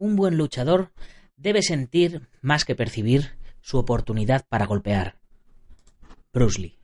un buen luchador debe sentir más que percibir su oportunidad para golpear. Bruce Lee.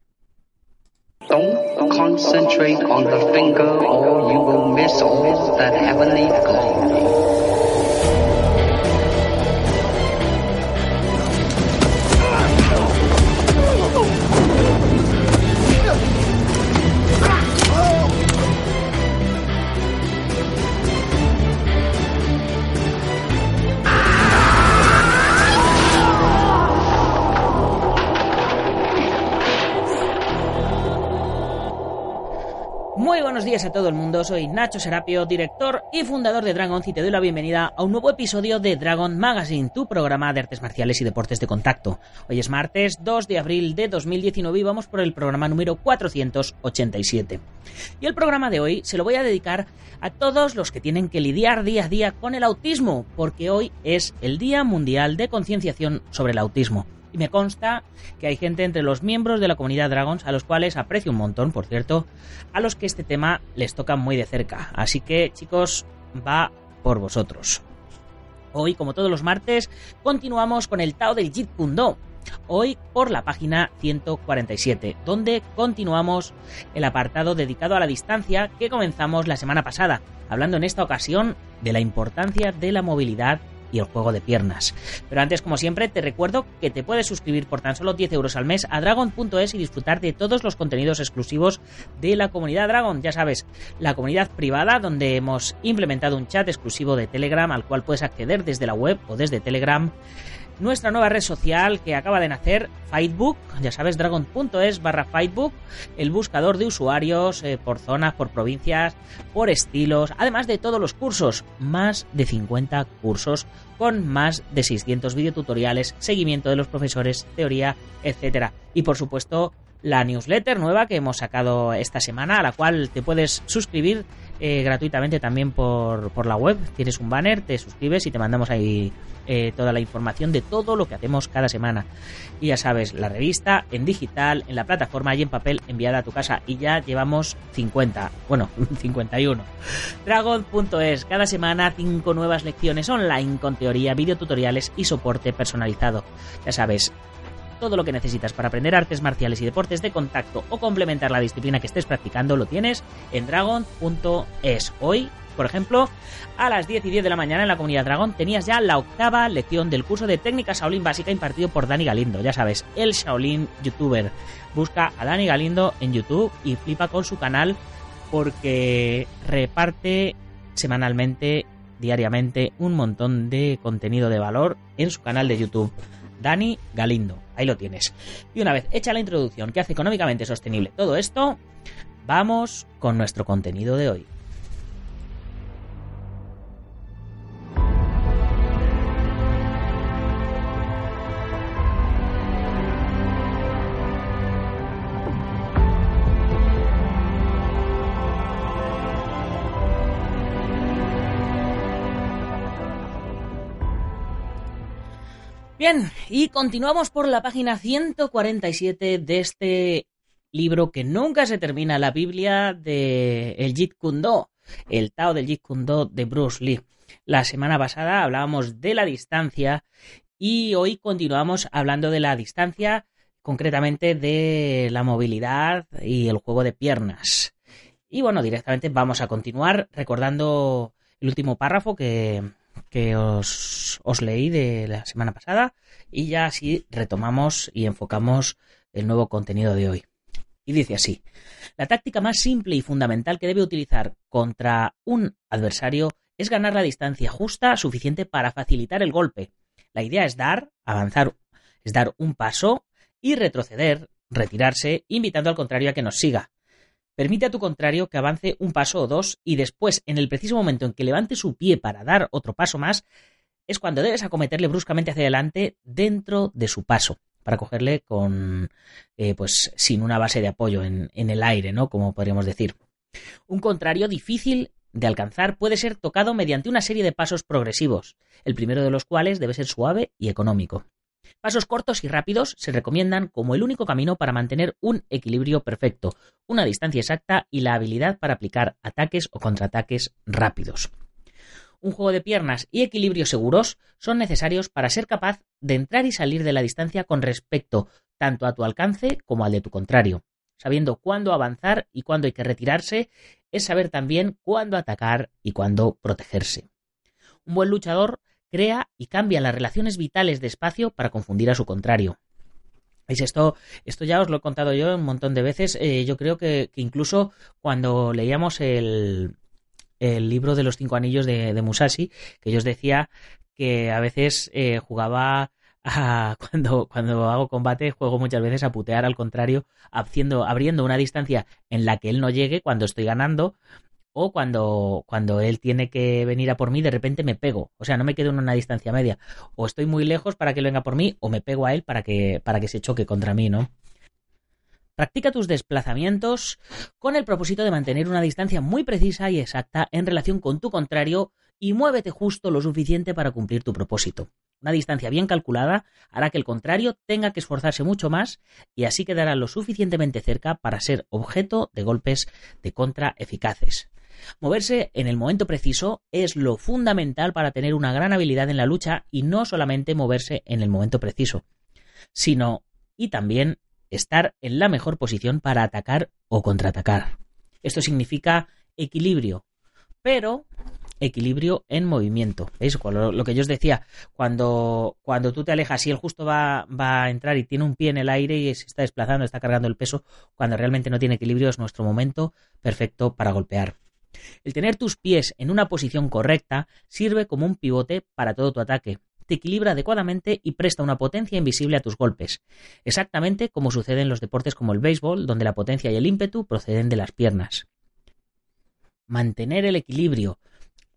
Buenos días a todo el mundo, soy Nacho Serapio, director y fundador de Dragon y te doy la bienvenida a un nuevo episodio de Dragon Magazine, tu programa de artes marciales y deportes de contacto. Hoy es martes 2 de abril de 2019 y vamos por el programa número 487. Y el programa de hoy se lo voy a dedicar a todos los que tienen que lidiar día a día con el autismo, porque hoy es el Día Mundial de Concienciación sobre el Autismo. Me consta que hay gente entre los miembros de la comunidad Dragons a los cuales aprecio un montón, por cierto, a los que este tema les toca muy de cerca. Así que, chicos, va por vosotros. Hoy, como todos los martes, continuamos con el Tao del Jeet Kune Do. Hoy por la página 147, donde continuamos el apartado dedicado a la distancia que comenzamos la semana pasada, hablando en esta ocasión de la importancia de la movilidad y el juego de piernas. Pero antes, como siempre, te recuerdo que te puedes suscribir por tan solo 10 euros al mes a Dragon.es y disfrutar de todos los contenidos exclusivos de la comunidad Dragon. Ya sabes, la comunidad privada donde hemos implementado un chat exclusivo de Telegram al cual puedes acceder desde la web o desde Telegram nuestra nueva red social que acaba de nacer, Fightbook, ya sabes, dragon.es barra Fightbook, el buscador de usuarios eh, por zonas, por provincias, por estilos, además de todos los cursos, más de 50 cursos con más de 600 videotutoriales, seguimiento de los profesores, teoría, etcétera. Y por supuesto, la newsletter nueva que hemos sacado esta semana, a la cual te puedes suscribir eh, gratuitamente también por, por, la web. Tienes un banner, te suscribes y te mandamos ahí eh, toda la información de todo lo que hacemos cada semana. Y ya sabes, la revista en digital, en la plataforma y en papel enviada a tu casa. Y ya llevamos 50, bueno, 51. Dragon.es, cada semana 5 nuevas lecciones online con teoría, videotutoriales y soporte personalizado. Ya sabes, todo lo que necesitas para aprender artes marciales y deportes de contacto o complementar la disciplina que estés practicando lo tienes en dragon.es. Hoy, por ejemplo, a las 10 y 10 de la mañana en la comunidad Dragon tenías ya la octava lección del curso de técnica Shaolin básica impartido por Dani Galindo. Ya sabes, el Shaolin youtuber. Busca a Dani Galindo en YouTube y flipa con su canal porque reparte semanalmente, diariamente, un montón de contenido de valor en su canal de YouTube. Dani Galindo. Ahí lo tienes. Y una vez hecha la introducción que hace económicamente sostenible todo esto, vamos con nuestro contenido de hoy. Bien, y continuamos por la página 147 de este libro que nunca se termina, la Biblia de el Jeet Kune Do, el Tao del Jeet Kune Do de Bruce Lee. La semana pasada hablábamos de la distancia y hoy continuamos hablando de la distancia, concretamente de la movilidad y el juego de piernas. Y bueno, directamente vamos a continuar recordando el último párrafo que, que os, os leí de la semana pasada y ya así retomamos y enfocamos el nuevo contenido de hoy. Y dice así, la táctica más simple y fundamental que debe utilizar contra un adversario es ganar la distancia justa suficiente para facilitar el golpe. La idea es dar, avanzar, es dar un paso y retroceder, retirarse, invitando al contrario a que nos siga. Permite a tu contrario que avance un paso o dos y después, en el preciso momento en que levante su pie para dar otro paso más, es cuando debes acometerle bruscamente hacia adelante dentro de su paso para cogerle con eh, pues sin una base de apoyo en, en el aire, ¿no? Como podríamos decir. Un contrario difícil de alcanzar puede ser tocado mediante una serie de pasos progresivos, el primero de los cuales debe ser suave y económico. Pasos cortos y rápidos se recomiendan como el único camino para mantener un equilibrio perfecto, una distancia exacta y la habilidad para aplicar ataques o contraataques rápidos. Un juego de piernas y equilibrios seguros son necesarios para ser capaz de entrar y salir de la distancia con respecto tanto a tu alcance como al de tu contrario. Sabiendo cuándo avanzar y cuándo hay que retirarse, es saber también cuándo atacar y cuándo protegerse. Un buen luchador crea y cambia las relaciones vitales de espacio para confundir a su contrario. ¿Veis? Esto, esto ya os lo he contado yo un montón de veces. Eh, yo creo que, incluso cuando leíamos el, el, libro de los cinco anillos de, Musashi, que yo os decía que a veces eh, jugaba cuando, cuando hago combate, juego muchas veces a putear al contrario, abriendo una distancia en la que él no llegue cuando estoy ganando, o cuando, cuando él tiene que venir a por mí, de repente me pego. O sea, no me quedo en una distancia media. O estoy muy lejos para que él venga por mí, o me pego a él para que, para que se choque contra mí, ¿no? Practica tus desplazamientos con el propósito de mantener una distancia muy precisa y exacta en relación con tu contrario y muévete justo lo suficiente para cumplir tu propósito. Una distancia bien calculada hará que el contrario tenga que esforzarse mucho más y así quedará lo suficientemente cerca para ser objeto de golpes de contra eficaces. Moverse en el momento preciso es lo fundamental para tener una gran habilidad en la lucha y no solamente moverse en el momento preciso, sino y también estar en la mejor posición para atacar o contraatacar. Esto significa equilibrio, pero equilibrio en movimiento. ¿Veis? Lo, que yo os decía, cuando, cuando tú te alejas y él justo va, va, a entrar y tiene un pie en el aire y se está desplazando, está cargando el peso, cuando realmente no tiene equilibrio es nuestro momento perfecto para golpear. El tener tus pies en una posición correcta sirve como un pivote para todo tu ataque. Te equilibra adecuadamente y presta una potencia invisible a tus golpes, exactamente como sucede en los deportes como el béisbol, donde la potencia y el ímpetu proceden de las piernas. Mantener el equilibrio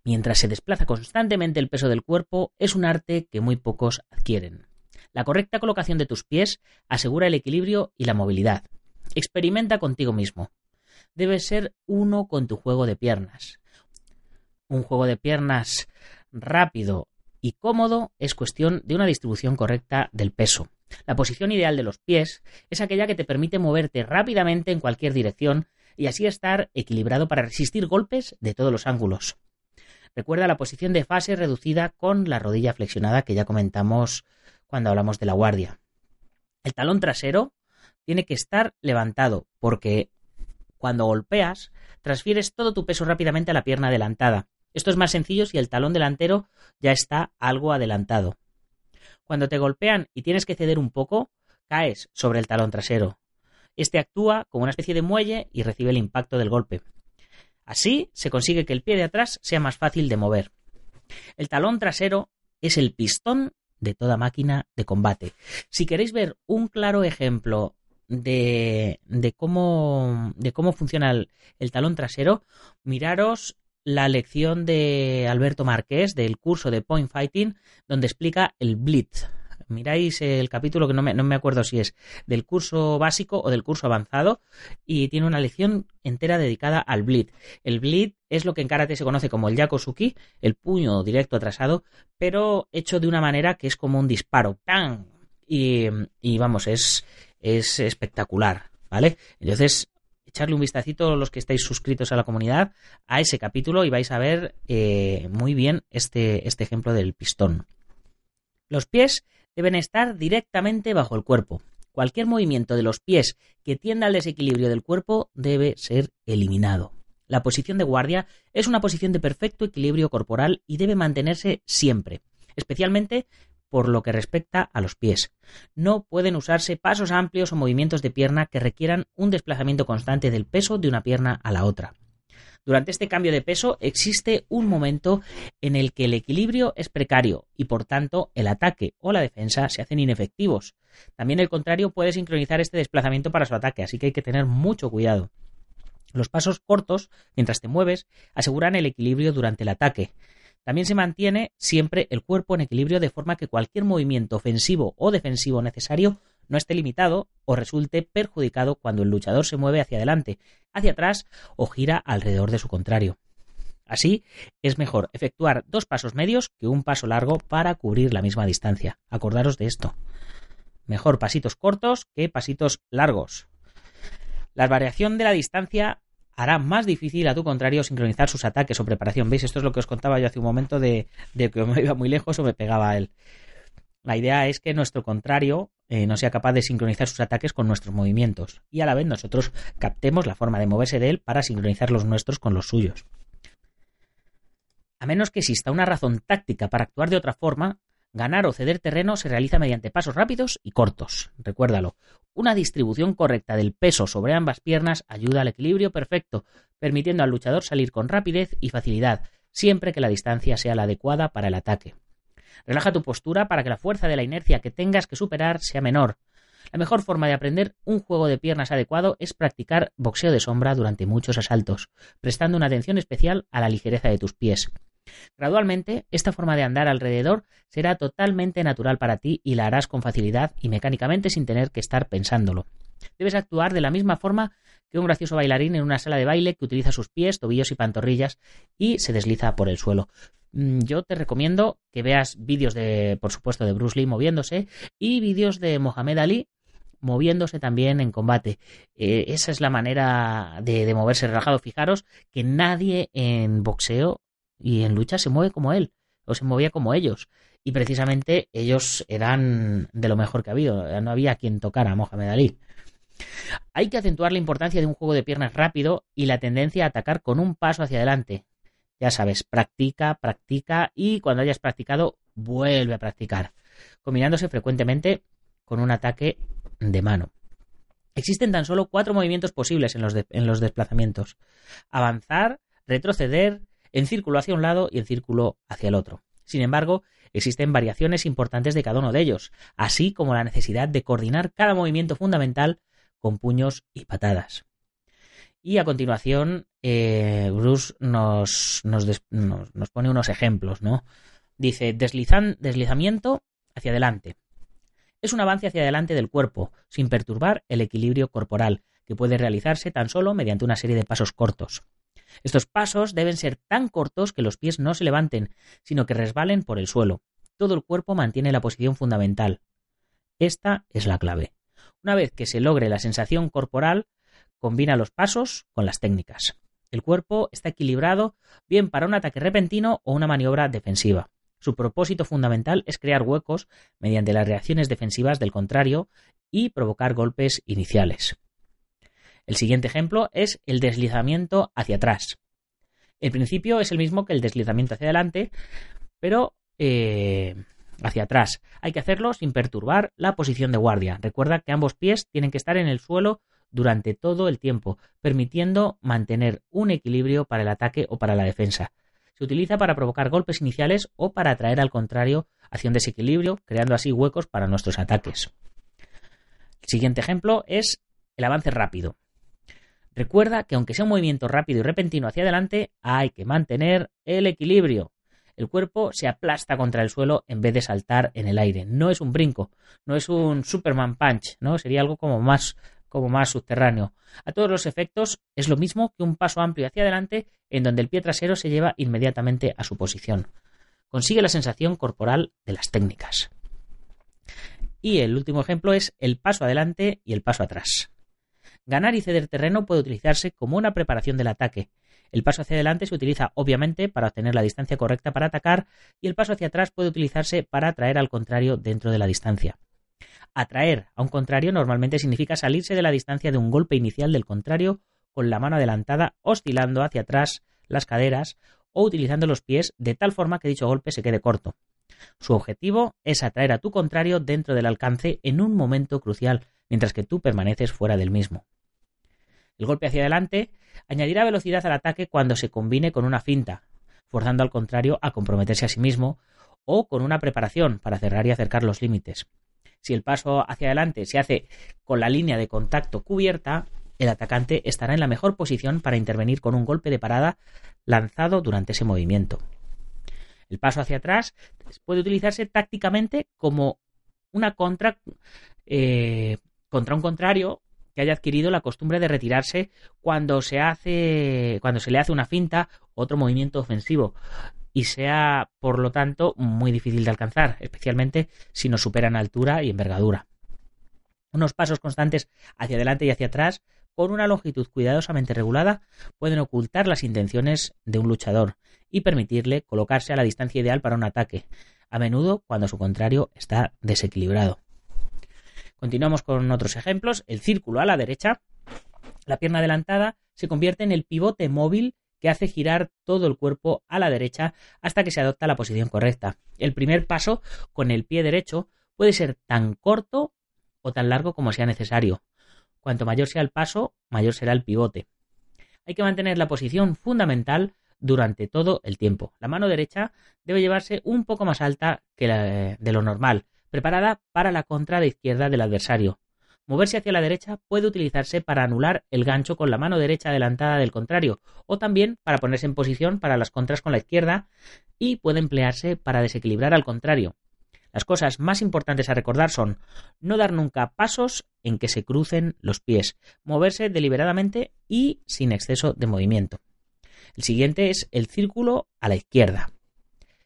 mientras se desplaza constantemente el peso del cuerpo es un arte que muy pocos adquieren. La correcta colocación de tus pies asegura el equilibrio y la movilidad. Experimenta contigo mismo debe ser uno con tu juego de piernas. Un juego de piernas rápido y cómodo es cuestión de una distribución correcta del peso. La posición ideal de los pies es aquella que te permite moverte rápidamente en cualquier dirección y así estar equilibrado para resistir golpes de todos los ángulos. Recuerda la posición de fase reducida con la rodilla flexionada que ya comentamos cuando hablamos de la guardia. El talón trasero tiene que estar levantado porque cuando golpeas, transfieres todo tu peso rápidamente a la pierna adelantada. Esto es más sencillo si el talón delantero ya está algo adelantado. Cuando te golpean y tienes que ceder un poco, caes sobre el talón trasero. Este actúa como una especie de muelle y recibe el impacto del golpe. Así se consigue que el pie de atrás sea más fácil de mover. El talón trasero es el pistón de toda máquina de combate. Si queréis ver un claro ejemplo de, de, cómo, de cómo funciona el, talón trasero, miraros la lección de Alberto Marqués del curso de Point Fighting, donde explica el Blitz. Miráis el capítulo que no me, no me acuerdo si es del curso básico o del curso avanzado y tiene una lección entera dedicada al Blitz. El Blitz es lo que en karate se conoce como el Yakosuki, el puño directo atrasado, pero hecho de una manera que es como un disparo. ¡Pam! Y, y vamos, es, es espectacular, ¿vale? Entonces, echarle un vistacito los que estáis suscritos a la comunidad a ese capítulo y vais a ver eh, muy bien este, este ejemplo del pistón. Los pies deben estar directamente bajo el cuerpo. Cualquier movimiento de los pies que tienda al desequilibrio del cuerpo debe ser eliminado. La posición de guardia es una posición de perfecto equilibrio corporal y debe mantenerse siempre, especialmente por lo que respecta a los pies. No pueden usarse pasos amplios o movimientos de pierna que requieran un desplazamiento constante del peso de una pierna a la otra. Durante este cambio de peso existe un momento en el que el equilibrio es precario y por tanto el ataque o la defensa se hacen inefectivos. También el contrario puede sincronizar este desplazamiento para su ataque, así que hay que tener mucho cuidado. Los pasos cortos, mientras te mueves, aseguran el equilibrio durante el ataque. También se mantiene siempre el cuerpo en equilibrio de forma que cualquier movimiento ofensivo o defensivo necesario no esté limitado o resulte perjudicado cuando el luchador se mueve hacia adelante, hacia atrás o gira alrededor de su contrario. Así, es mejor efectuar dos pasos medios que un paso largo para cubrir la misma distancia. Acordaros de esto. Mejor pasitos cortos que pasitos largos. La variación de la distancia hará más difícil a tu contrario sincronizar sus ataques o preparación. ¿Veis? Esto es lo que os contaba yo hace un momento de, que me iba muy lejos o me pegaba a él. La idea es que nuestro contrario eh, no sea capaz de sincronizar sus ataques con nuestros movimientos y a la vez nosotros captemos la forma de moverse de él para sincronizar los nuestros con los suyos. A menos que exista una razón táctica para actuar de otra forma, ganar o ceder terreno se realiza mediante pasos rápidos y cortos. Recuérdalo, una distribución correcta del peso sobre ambas piernas ayuda al equilibrio perfecto, permitiendo al luchador salir con rapidez y facilidad, siempre que la distancia sea la adecuada para el ataque. Relaja tu postura para que la fuerza de la inercia que tengas que superar sea menor. La mejor forma de aprender un juego de piernas adecuado es practicar boxeo de sombra durante muchos asaltos, prestando una atención especial a la ligereza de tus pies. Gradualmente, esta forma de andar alrededor será totalmente natural para ti y la harás con facilidad y mecánicamente sin tener que estar pensándolo. Debes actuar de la misma forma que un gracioso bailarín en una sala de baile que utiliza sus pies, tobillos y pantorrillas y se desliza por el suelo. Mm, yo te recomiendo que veas vídeos de, por supuesto, de Bruce Lee moviéndose y vídeos de Mohamed Ali moviéndose también en combate. Eh, esa es la manera de, de, moverse relajado. Fijaros que nadie en boxeo y en lucha se mueve como él, o se movía como ellos. Y precisamente ellos eran de lo mejor que ha habido. No había quien tocara a Mohamed Ali. Hay que acentuar la importancia de un juego de piernas rápido y la tendencia a atacar con un paso hacia adelante, ya sabes, practica, practica y cuando hayas practicado, vuelve a practicar, combinándose frecuentemente con un ataque de mano. Existen tan solo cuatro movimientos posibles en los, en los desplazamientos. Avanzar, retroceder, en círculo hacia un lado y en círculo hacia el otro. Sin embargo, existen variaciones importantes de cada uno de ellos, así como la necesidad de coordinar cada movimiento fundamental con puños y patadas. Y a continuación, eh, Bruce nos, nos, pone unos ejemplos, ¿no? Dice, deslizan, deslizamiento hacia adelante. Es un avance hacia adelante del cuerpo, sin perturbar el equilibrio corporal, que puede realizarse tan solo mediante una serie de pasos cortos. Estos pasos deben ser tan cortos que los pies no se levanten, sino que resbalen por el suelo. Todo el cuerpo mantiene la posición fundamental. Esta es la clave. Una vez que se logre la sensación corporal, Combina los pasos con las técnicas. El cuerpo está equilibrado bien para un ataque repentino o una maniobra defensiva. Su propósito fundamental es crear huecos mediante las reacciones defensivas del contrario y provocar golpes iniciales. El siguiente ejemplo es el deslizamiento hacia atrás. El principio es el mismo que el deslizamiento hacia adelante, pero eh, hacia atrás. Hay que hacerlo sin perturbar la posición de guardia. Recuerda que ambos pies tienen que estar en el suelo durante todo el tiempo, permitiendo mantener un equilibrio para el ataque o para la defensa. Se utiliza para provocar golpes iniciales o para atraer al contrario hacia un desequilibrio, creando así huecos para nuestros ataques. El siguiente ejemplo es el avance rápido. Recuerda que aunque sea un movimiento rápido y repentino hacia adelante, hay que mantener el equilibrio. El cuerpo se aplasta contra el suelo en vez de saltar en el aire. No es un brinco, no es un Superman Punch, ¿no? Sería algo como más como más subterráneo. A todos los efectos es lo mismo que un paso amplio hacia adelante en donde el pie trasero se lleva inmediatamente a su posición. Consigue la sensación corporal de las técnicas. Y el último ejemplo es el paso adelante y el paso atrás. Ganar y ceder terreno puede utilizarse como una preparación del ataque. El paso hacia adelante se utiliza obviamente para obtener la distancia correcta para atacar y el paso hacia atrás puede utilizarse para atraer al contrario dentro de la distancia. Atraer a un contrario normalmente significa salirse de la distancia de un golpe inicial del contrario con la mano adelantada oscilando hacia atrás las caderas o utilizando los pies de tal forma que dicho golpe se quede corto. Su objetivo es atraer a tu contrario dentro del alcance en un momento crucial, mientras que tú permaneces fuera del mismo. El golpe hacia adelante añadirá velocidad al ataque cuando se combine con una finta, forzando al contrario a comprometerse a sí mismo, o con una preparación para cerrar y acercar los límites. Si el paso hacia adelante se hace con la línea de contacto cubierta, el atacante estará en la mejor posición para intervenir con un golpe de parada lanzado durante ese movimiento. El paso hacia atrás puede utilizarse tácticamente como una contra eh, contra un contrario que haya adquirido la costumbre de retirarse cuando se hace cuando se le hace una finta otro movimiento ofensivo y sea, por lo tanto, muy difícil de alcanzar, especialmente si nos superan altura y envergadura. Unos pasos constantes hacia adelante y hacia atrás con una longitud cuidadosamente regulada, pueden ocultar las intenciones de un luchador y permitirle colocarse a la distancia ideal para un ataque, a menudo cuando su contrario está desequilibrado. Continuamos con otros ejemplos. El círculo a la derecha, la pierna adelantada se convierte en el pivote móvil que hace girar todo el cuerpo a la derecha hasta que se adopta la posición correcta. El primer paso con el pie derecho puede ser tan corto o tan largo como sea necesario. Cuanto mayor sea el paso, mayor será el pivote. Hay que mantener la posición fundamental durante todo el tiempo. La mano derecha debe llevarse un poco más alta que la de lo normal, preparada para la contra de izquierda del adversario. Moverse hacia la derecha puede utilizarse para anular el gancho con la mano derecha adelantada del contrario, o también para ponerse en posición para las contras con la izquierda, y puede emplearse para desequilibrar al contrario. Las cosas más importantes a recordar son no dar nunca pasos en que se crucen los pies, moverse deliberadamente y sin exceso de movimiento. El siguiente es el círculo a la izquierda.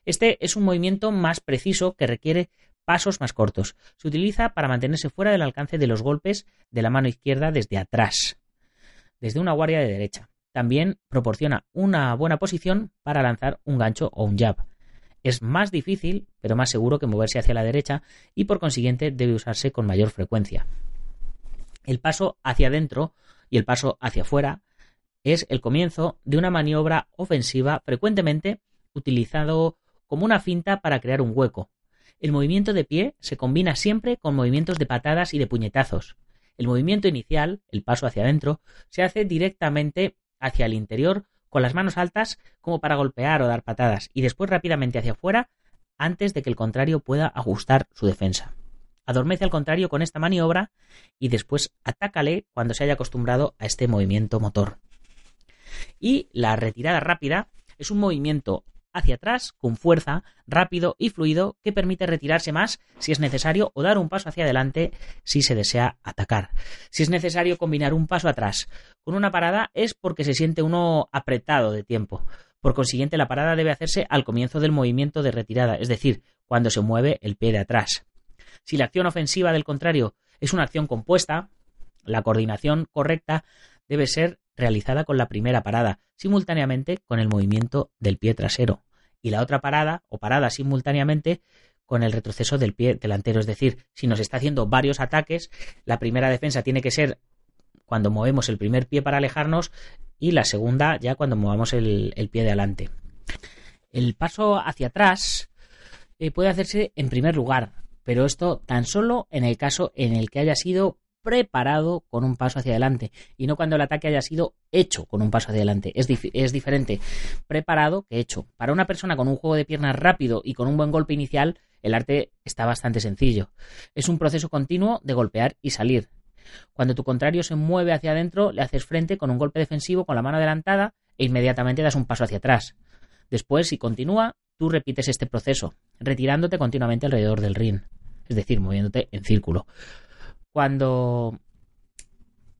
Este es un movimiento más preciso que requiere pasos más cortos. Se utiliza para mantenerse fuera del alcance de los golpes de la mano izquierda desde atrás, desde una guardia de derecha. También proporciona una buena posición para lanzar un gancho o un jab. Es más difícil, pero más seguro que moverse hacia la derecha y por consiguiente debe usarse con mayor frecuencia. El paso hacia adentro y el paso hacia afuera es el comienzo de una maniobra ofensiva frecuentemente utilizado como una finta para crear un hueco, el movimiento de pie se combina siempre con movimientos de patadas y de puñetazos. El movimiento inicial, el paso hacia adentro, se hace directamente hacia el interior con las manos altas como para golpear o dar patadas y después rápidamente hacia afuera antes de que el contrario pueda ajustar su defensa. Adormece al contrario con esta maniobra y después atácale cuando se haya acostumbrado a este movimiento motor. Y la retirada rápida es un movimiento hacia atrás con fuerza, rápido y fluido que permite retirarse más si es necesario o dar un paso hacia adelante si se desea atacar. Si es necesario combinar un paso atrás con una parada es porque se siente uno apretado de tiempo. Por consiguiente, la parada debe hacerse al comienzo del movimiento de retirada, es decir, cuando se mueve el pie de atrás. Si la acción ofensiva del contrario es una acción compuesta, la coordinación correcta debe ser realizada con la primera parada, simultáneamente con el movimiento del pie trasero, y la otra parada o parada simultáneamente con el retroceso del pie delantero. Es decir, si nos está haciendo varios ataques, la primera defensa tiene que ser cuando movemos el primer pie para alejarnos y la segunda ya cuando movamos el, pie de adelante. El paso hacia atrás eh, puede hacerse en primer lugar, pero esto tan solo en el caso en el que haya sido preparado con un paso hacia adelante y no cuando el ataque haya sido hecho con un paso hacia adelante. Es, es, diferente preparado que hecho. Para una persona con un juego de piernas rápido y con un buen golpe inicial, el arte está bastante sencillo. Es un proceso continuo de golpear y salir. Cuando tu contrario se mueve hacia adentro, le haces frente con un golpe defensivo con la mano adelantada e inmediatamente das un paso hacia atrás. Después, si continúa, tú repites este proceso, retirándote continuamente alrededor del ring, es decir, moviéndote en círculo. Cuando,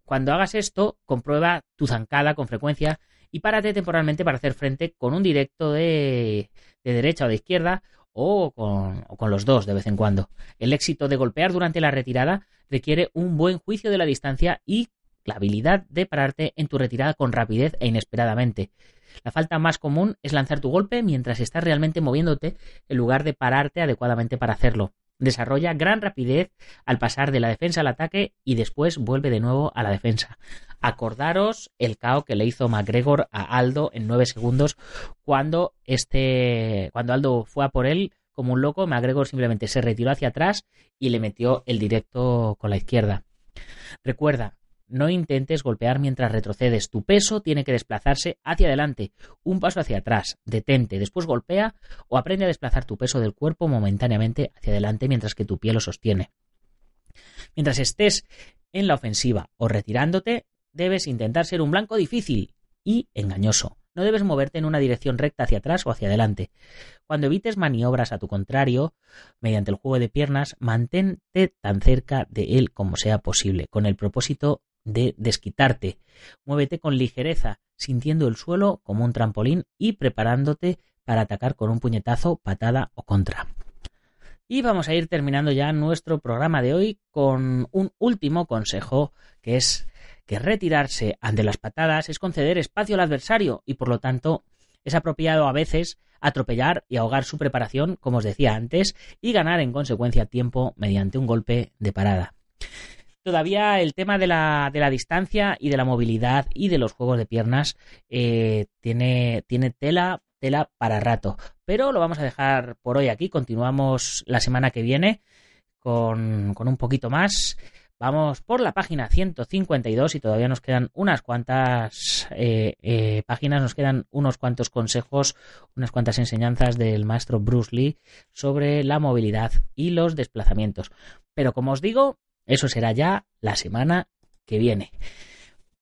cuando hagas esto, comprueba tu zancada con frecuencia y párate temporalmente para hacer frente con un directo de, de derecha o de izquierda o con, o con, los dos de vez en cuando. El éxito de golpear durante la retirada requiere un buen juicio de la distancia y la habilidad de pararte en tu retirada con rapidez e inesperadamente. La falta más común es lanzar tu golpe mientras estás realmente moviéndote en lugar de pararte adecuadamente para hacerlo. Desarrolla gran rapidez al pasar de la defensa al ataque y después vuelve de nuevo a la defensa. Acordaros el KO que le hizo McGregor a Aldo en 9 segundos cuando este cuando Aldo fue a por él como un loco, McGregor simplemente se retiró hacia atrás y le metió el directo con la izquierda. Recuerda, no intentes golpear mientras retrocedes. Tu peso tiene que desplazarse hacia adelante, un paso hacia atrás. Detente, después golpea o aprende a desplazar tu peso del cuerpo momentáneamente hacia adelante mientras que tu pie lo sostiene. Mientras estés en la ofensiva o retirándote, debes intentar ser un blanco difícil y engañoso. No debes moverte en una dirección recta hacia atrás o hacia adelante. Cuando evites maniobras a tu contrario, mediante el juego de piernas, mantente tan cerca de él como sea posible, con el propósito de desquitarte. Muévete con ligereza, sintiendo el suelo como un trampolín y preparándote para atacar con un puñetazo, patada o contra. Y vamos a ir terminando ya nuestro programa de hoy con un último consejo que es que retirarse ante las patadas es conceder espacio al adversario y por lo tanto es apropiado a veces atropellar y ahogar su preparación, como os decía antes, y ganar en consecuencia tiempo mediante un golpe de parada. Todavía el tema de la, de la distancia y de la movilidad y de los juegos de piernas eh, tiene, tiene tela, tela para rato. Pero lo vamos a dejar por hoy aquí. Continuamos la semana que viene con, con un poquito más. Vamos por la página 152 y todavía nos quedan unas cuantas eh, eh, páginas, nos quedan unos cuantos consejos, unas cuantas enseñanzas del maestro Bruce Lee sobre la movilidad y los desplazamientos. Pero como os digo, eso será ya la semana que viene.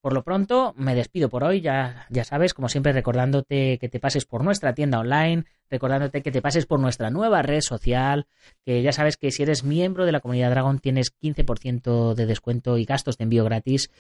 Por lo pronto, me despido por hoy, ya, ya sabes, como siempre, recordándote que te pases por nuestra tienda online, recordándote que te pases por nuestra nueva red social, que ya sabes que si eres miembro de la comunidad Dragon tienes 15% de descuento y gastos de envío gratis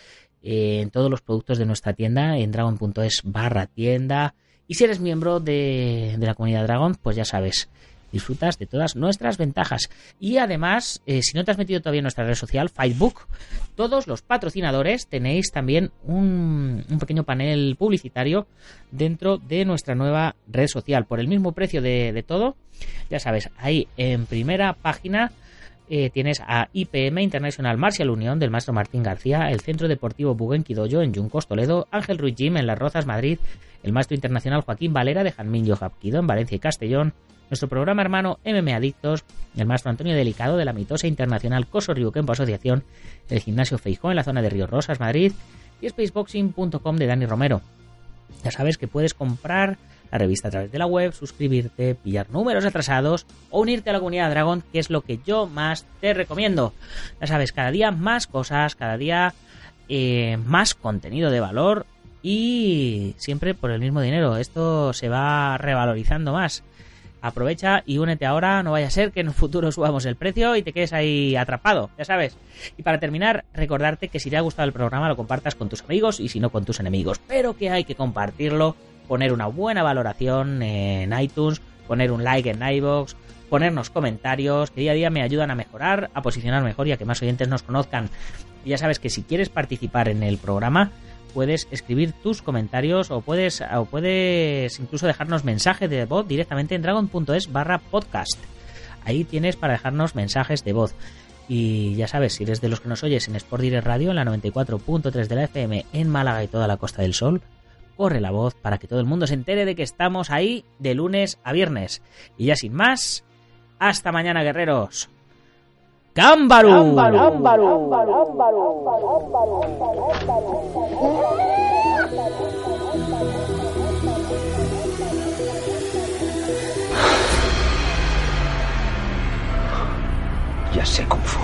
en todos los productos de nuestra tienda, en dragon.es barra tienda. Y si eres miembro de, de la comunidad Dragon, pues ya sabes, disfrutas de todas nuestras ventajas. Y además, eh, si no te has metido todavía en nuestra red social, Facebook, todos los patrocinadores tenéis también un, pequeño panel publicitario dentro de nuestra nueva red social. Por el mismo precio de, todo, ya sabes, ahí en primera página eh, tienes a IPM International Martial Unión del maestro Martín García, el Centro Deportivo Buguenquidoyo en Yuncos, Toledo, Ángel Ruiz Jim en Las Rozas, Madrid, el maestro internacional Joaquín Valera de Janmin Hapkido en Valencia y Castellón, nuestro programa hermano MM Adictos, el maestro Antonio Delicado de la mitosa internacional Coso Kempo Asociación, el gimnasio Feijó en la zona de Río Rosas, Madrid, y spaceboxing.com de Dani Romero. Ya sabes que puedes comprar la revista a través de la web, suscribirte, pillar números atrasados o unirte a la comunidad Dragon, que es lo que yo más te recomiendo. Ya sabes, cada día más cosas, cada día eh, más contenido de valor y siempre por el mismo dinero. Esto se va revalorizando más. Aprovecha y únete ahora, no vaya a ser que en un futuro subamos el precio y te quedes ahí atrapado, ya sabes. Y para terminar, recordarte que si te ha gustado el programa lo compartas con tus amigos y si no con tus enemigos, pero que hay que compartirlo, poner una buena valoración en iTunes, poner un like en iVoox, ponernos comentarios que día a día me ayudan a mejorar, a posicionar mejor y a que más oyentes nos conozcan. Y ya sabes que si quieres participar en el programa, puedes escribir tus comentarios o puedes, o puedes incluso dejarnos mensajes de voz directamente en dragon.es barra podcast. Ahí tienes para dejarnos mensajes de voz. Y ya sabes, si eres de los que nos oyes en Sport Direct Radio, en la 94.3 de la FM en Málaga y toda la Costa del Sol, corre la voz para que todo el mundo se entere de que estamos ahí de lunes a viernes. Y ya sin más, hasta mañana, guerreros. ¡Cámbaro! Ya sé cómo fue.